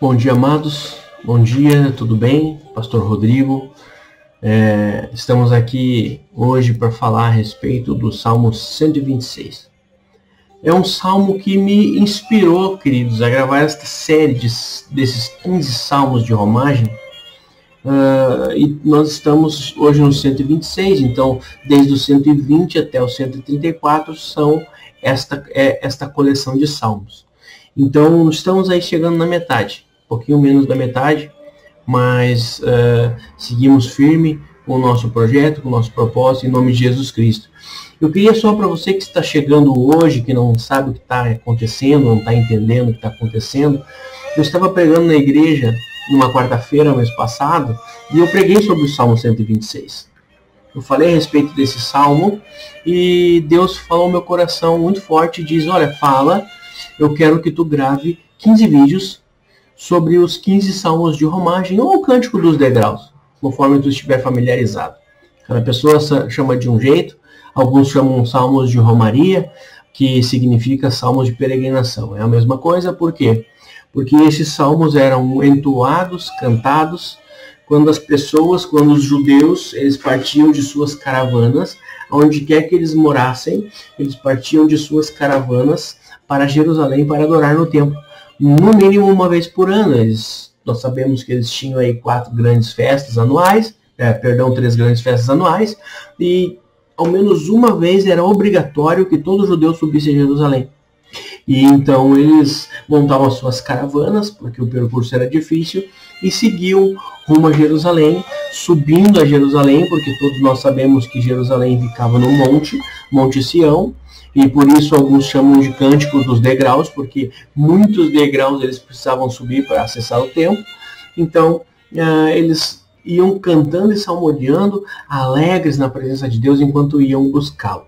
Bom dia, amados. Bom dia, tudo bem? Pastor Rodrigo. É, estamos aqui hoje para falar a respeito do Salmo 126. É um salmo que me inspirou, queridos, a gravar esta série de, desses 15 salmos de romagem. Uh, e nós estamos hoje no 126, então desde o 120 até o 134 são esta, é, esta coleção de salmos. Então estamos aí chegando na metade, um pouquinho menos da metade, mas uh, seguimos firme com o nosso projeto, com o nosso propósito, em nome de Jesus Cristo. Eu queria só para você que está chegando hoje, que não sabe o que está acontecendo, não está entendendo o que está acontecendo, eu estava pregando na igreja numa quarta-feira, mês passado, e eu preguei sobre o Salmo 126. Eu falei a respeito desse salmo e Deus falou no meu coração muito forte e diz: Olha, fala, eu quero que tu grave 15 vídeos sobre os 15 salmos de romagem ou o cântico dos degraus, conforme tu estiver familiarizado. Cada pessoa chama de um jeito, alguns chamam salmos de romaria, que significa salmos de peregrinação. É a mesma coisa, por quê? Porque esses salmos eram entoados, cantados, quando as pessoas, quando os judeus, eles partiam de suas caravanas, onde quer que eles morassem, eles partiam de suas caravanas para Jerusalém para adorar no templo. No mínimo uma vez por ano. Eles, nós sabemos que eles tinham aí quatro grandes festas anuais, é, perdão, três grandes festas anuais, e ao menos uma vez era obrigatório que todo judeu subisse a Jerusalém. E então eles montavam as suas caravanas, porque o percurso era difícil, e seguiam rumo a Jerusalém, subindo a Jerusalém, porque todos nós sabemos que Jerusalém ficava no monte, Monte Sião, e por isso alguns chamam de cânticos dos degraus, porque muitos degraus eles precisavam subir para acessar o templo. Então, uh, eles iam cantando e salmodiando, alegres na presença de Deus enquanto iam buscá-lo.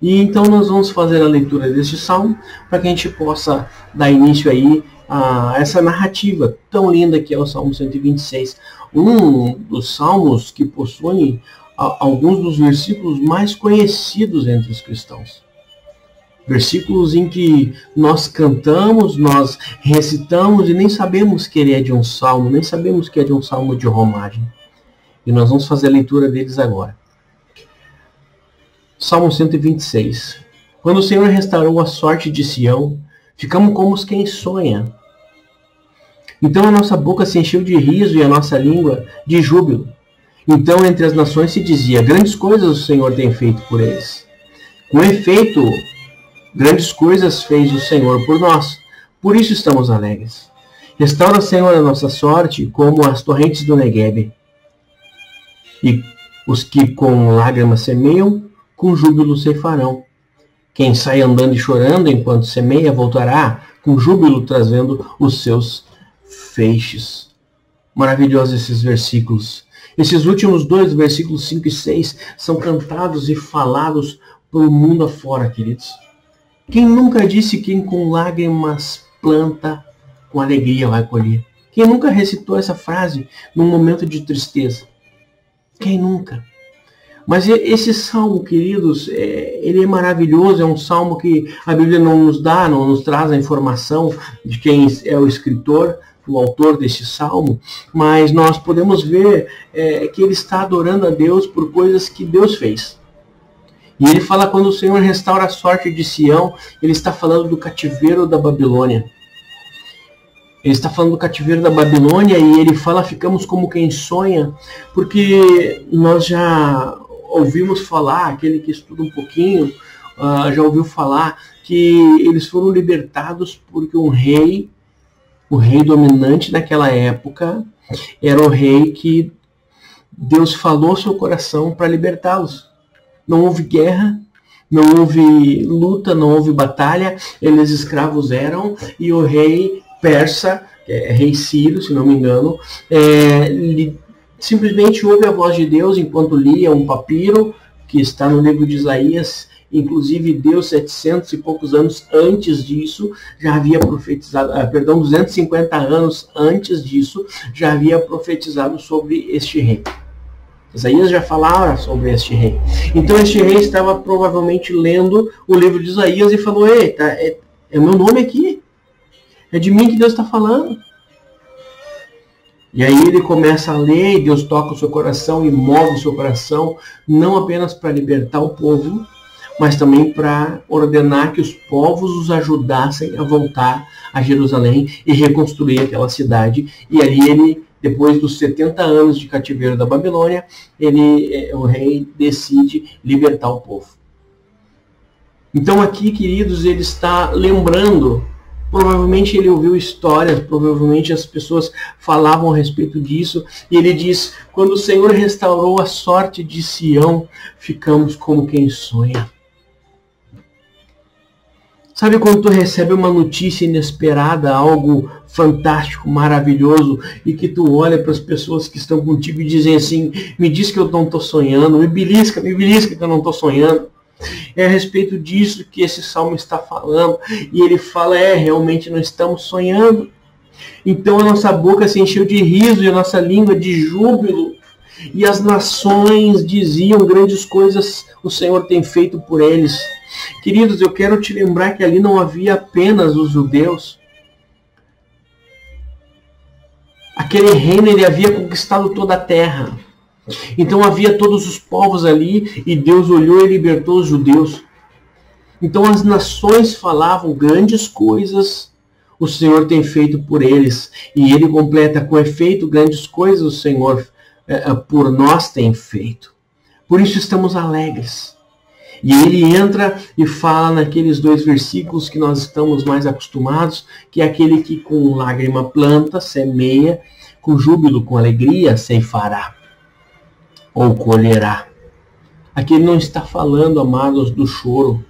E então nós vamos fazer a leitura deste salmo para que a gente possa dar início aí a essa narrativa tão linda que é o Salmo 126, um dos salmos que possuem alguns dos versículos mais conhecidos entre os cristãos. Versículos em que nós cantamos, nós recitamos e nem sabemos que ele é de um salmo, nem sabemos que é de um salmo de romagem. E nós vamos fazer a leitura deles agora. Salmo 126. Quando o Senhor restaurou a sorte de Sião, ficamos como quem sonha. Então a nossa boca se encheu de riso e a nossa língua de júbilo. Então entre as nações se dizia: Grandes coisas o Senhor tem feito por eles. Com efeito, Grandes coisas fez o Senhor por nós, por isso estamos alegres. Restaura, Senhor, a nossa sorte como as torrentes do Negueb. E os que com lágrimas semeiam, com júbilo ceifarão. Quem sai andando e chorando enquanto semeia, voltará com júbilo trazendo os seus feixes. Maravilhosos esses versículos. Esses últimos dois, versículos 5 e 6, são cantados e falados pelo mundo afora, queridos. Quem nunca disse que com lágrimas planta, com alegria vai colher? Quem nunca recitou essa frase num momento de tristeza? Quem nunca? Mas esse salmo, queridos, é, ele é maravilhoso, é um salmo que a Bíblia não nos dá, não nos traz a informação de quem é o escritor, o autor desse salmo, mas nós podemos ver é, que ele está adorando a Deus por coisas que Deus fez. E ele fala quando o Senhor restaura a sorte de Sião, ele está falando do cativeiro da Babilônia. Ele está falando do cativeiro da Babilônia e ele fala ficamos como quem sonha, porque nós já ouvimos falar, aquele que estuda um pouquinho, uh, já ouviu falar que eles foram libertados porque um rei, o rei dominante naquela época, era o rei que Deus falou seu coração para libertá-los não houve guerra, não houve luta, não houve batalha, eles escravos eram, e o rei persa, é, rei Ciro, se não me engano, é, li, simplesmente ouve a voz de Deus enquanto lia um papiro, que está no livro de Isaías, inclusive Deus 700 e poucos anos antes disso já havia profetizado, ah, perdão, 250 anos antes disso já havia profetizado sobre este rei. Isaías já falava sobre este rei. Então este rei estava provavelmente lendo o livro de Isaías e falou: Eita, é, é meu nome aqui. É de mim que Deus está falando. E aí ele começa a ler, e Deus toca o seu coração e move o seu coração, não apenas para libertar o povo, mas também para ordenar que os povos os ajudassem a voltar a Jerusalém e reconstruir aquela cidade. E ali ele, depois dos 70 anos de cativeiro da Babilônia, ele, eh, o rei decide libertar o povo. Então aqui, queridos, ele está lembrando Provavelmente ele ouviu histórias, provavelmente as pessoas falavam a respeito disso, e ele diz: Quando o Senhor restaurou a sorte de Sião, ficamos como quem sonha. Sabe quando tu recebe uma notícia inesperada, algo fantástico, maravilhoso, e que tu olha para as pessoas que estão contigo e dizem assim: me diz que eu não estou sonhando, me belisca, me belisca que eu não estou sonhando. É a respeito disso que esse salmo está falando. E ele fala: é, realmente não estamos sonhando. Então a nossa boca se encheu de riso e a nossa língua de júbilo. E as nações diziam grandes coisas o Senhor tem feito por eles. Queridos, eu quero te lembrar que ali não havia apenas os judeus. Aquele reino ele havia conquistado toda a terra. Então havia todos os povos ali e Deus olhou e libertou os judeus. Então as nações falavam grandes coisas o Senhor tem feito por eles. E ele completa com efeito grandes coisas o Senhor por nós tem feito. Por isso estamos alegres. E ele entra e fala naqueles dois versículos que nós estamos mais acostumados, que é aquele que com lágrima planta, semeia, com júbilo, com alegria, ceifará ou colherá. Aqui ele não está falando, amados, do choro.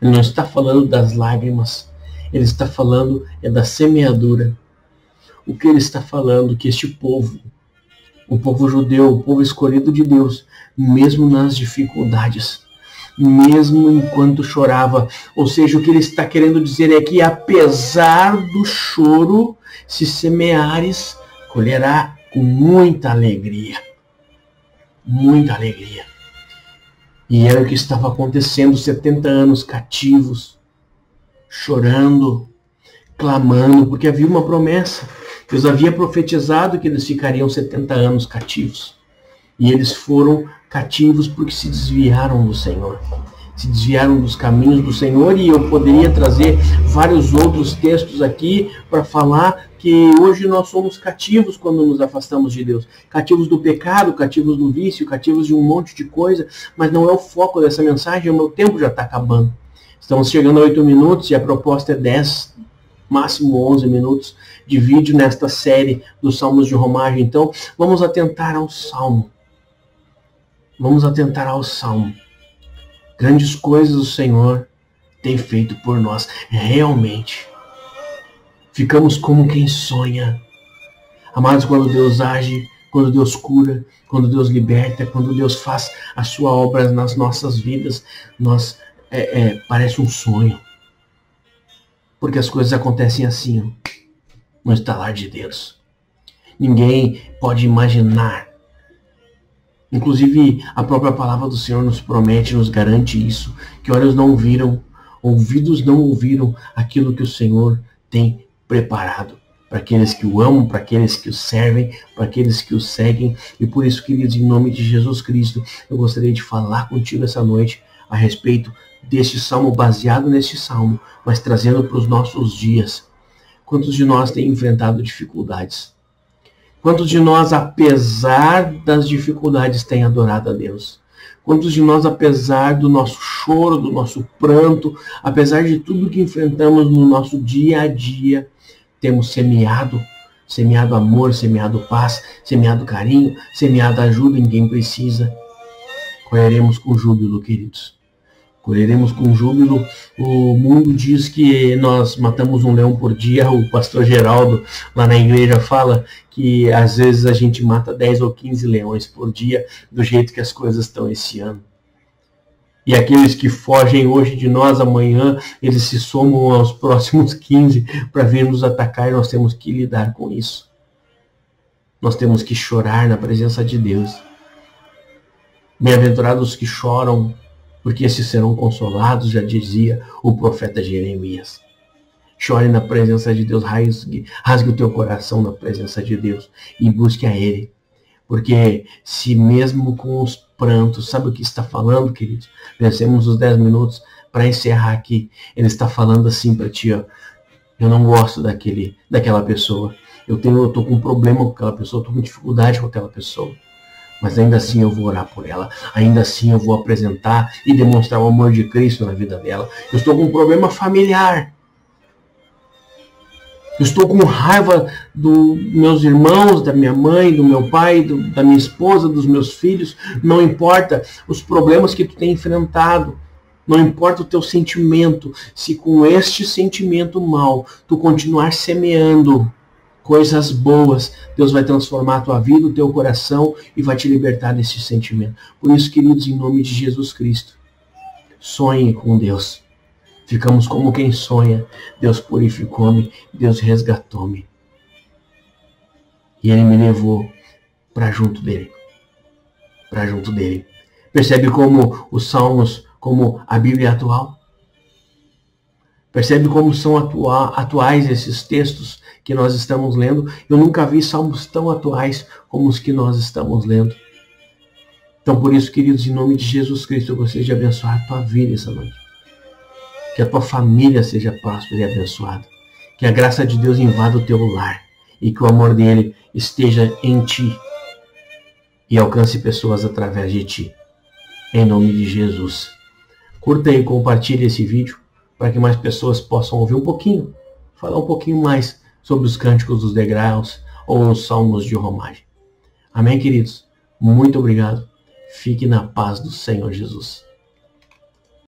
Ele não está falando das lágrimas. Ele está falando é da semeadura. O que ele está falando que este povo, o povo judeu, o povo escolhido de Deus, mesmo nas dificuldades, mesmo enquanto chorava. Ou seja, o que ele está querendo dizer é que apesar do choro, se semeares, colherá com muita alegria. Muita alegria. E era o que estava acontecendo, 70 anos cativos, chorando, clamando, porque havia uma promessa. Deus havia profetizado que eles ficariam 70 anos cativos. E eles foram cativos porque se desviaram do Senhor. Se desviaram dos caminhos do Senhor e eu poderia trazer vários outros textos aqui para falar que hoje nós somos cativos quando nos afastamos de Deus. Cativos do pecado, cativos do vício, cativos de um monte de coisa, mas não é o foco dessa mensagem, o meu tempo já está acabando. Estamos chegando a 8 minutos e a proposta é 10, máximo 11 minutos de vídeo nesta série dos Salmos de Romagem. Então, vamos atentar ao Salmo. Vamos atentar ao Salmo. Grandes coisas o Senhor tem feito por nós. Realmente. Ficamos como quem sonha. Amados, quando Deus age, quando Deus cura, quando Deus liberta, quando Deus faz a sua obra nas nossas vidas, nós é, é, parece um sonho. Porque as coisas acontecem assim, no estalar de Deus. Ninguém pode imaginar Inclusive, a própria palavra do Senhor nos promete, nos garante isso, que olhos não viram, ouvidos não ouviram aquilo que o Senhor tem preparado para aqueles que o amam, para aqueles que o servem, para aqueles que o seguem. E por isso, queridos, em nome de Jesus Cristo, eu gostaria de falar contigo essa noite a respeito deste salmo, baseado neste salmo, mas trazendo para os nossos dias. Quantos de nós têm enfrentado dificuldades? Quantos de nós, apesar das dificuldades, têm adorado a Deus? Quantos de nós, apesar do nosso choro, do nosso pranto, apesar de tudo que enfrentamos no nosso dia a dia, temos semeado, semeado amor, semeado paz, semeado carinho, semeado ajuda em quem precisa? Colheremos com júbilo, queridos colheremos com júbilo. O mundo diz que nós matamos um leão por dia. O pastor Geraldo, lá na igreja, fala que às vezes a gente mata 10 ou 15 leões por dia, do jeito que as coisas estão esse ano. E aqueles que fogem hoje de nós, amanhã, eles se somam aos próximos 15 para vir nos atacar e nós temos que lidar com isso. Nós temos que chorar na presença de Deus. Bem-aventurados que choram porque esses serão consolados, já dizia o profeta Jeremias. Chore na presença de Deus, rasgue, rasgue o teu coração na presença de Deus e busque a Ele. Porque se mesmo com os prantos, sabe o que está falando, queridos? Vencemos os 10 minutos para encerrar aqui. Ele está falando assim para ti, ó. Eu não gosto daquele, daquela pessoa. Eu tenho, tô com um problema com aquela pessoa, tô com dificuldade com aquela pessoa. Mas ainda assim eu vou orar por ela. Ainda assim eu vou apresentar e demonstrar o amor de Cristo na vida dela. Eu estou com um problema familiar. Eu estou com raiva dos meus irmãos, da minha mãe, do meu pai, do, da minha esposa, dos meus filhos. Não importa os problemas que tu tem enfrentado. Não importa o teu sentimento. Se com este sentimento mal tu continuar semeando coisas boas, Deus vai transformar a tua vida, o teu coração e vai te libertar desse sentimento. Por isso, queridos, em nome de Jesus Cristo, sonhe com Deus. Ficamos como quem sonha. Deus purificou-me, Deus resgatou-me. E ele me levou para junto dele. Para junto dele. Percebe como os salmos, como a Bíblia atual? Percebe como são atua atuais esses textos que nós estamos lendo? Eu nunca vi salmos tão atuais como os que nós estamos lendo. Então, por isso, queridos, em nome de Jesus Cristo, eu gostaria de abençoar a tua vida essa noite. Que a tua família seja próspera e abençoada. Que a graça de Deus invada o teu lar e que o amor dele esteja em ti e alcance pessoas através de ti. Em nome de Jesus. Curta e compartilhe esse vídeo para que mais pessoas possam ouvir um pouquinho, falar um pouquinho mais sobre os cânticos dos degraus ou os salmos de romagem. Amém, queridos? Muito obrigado. Fique na paz do Senhor Jesus.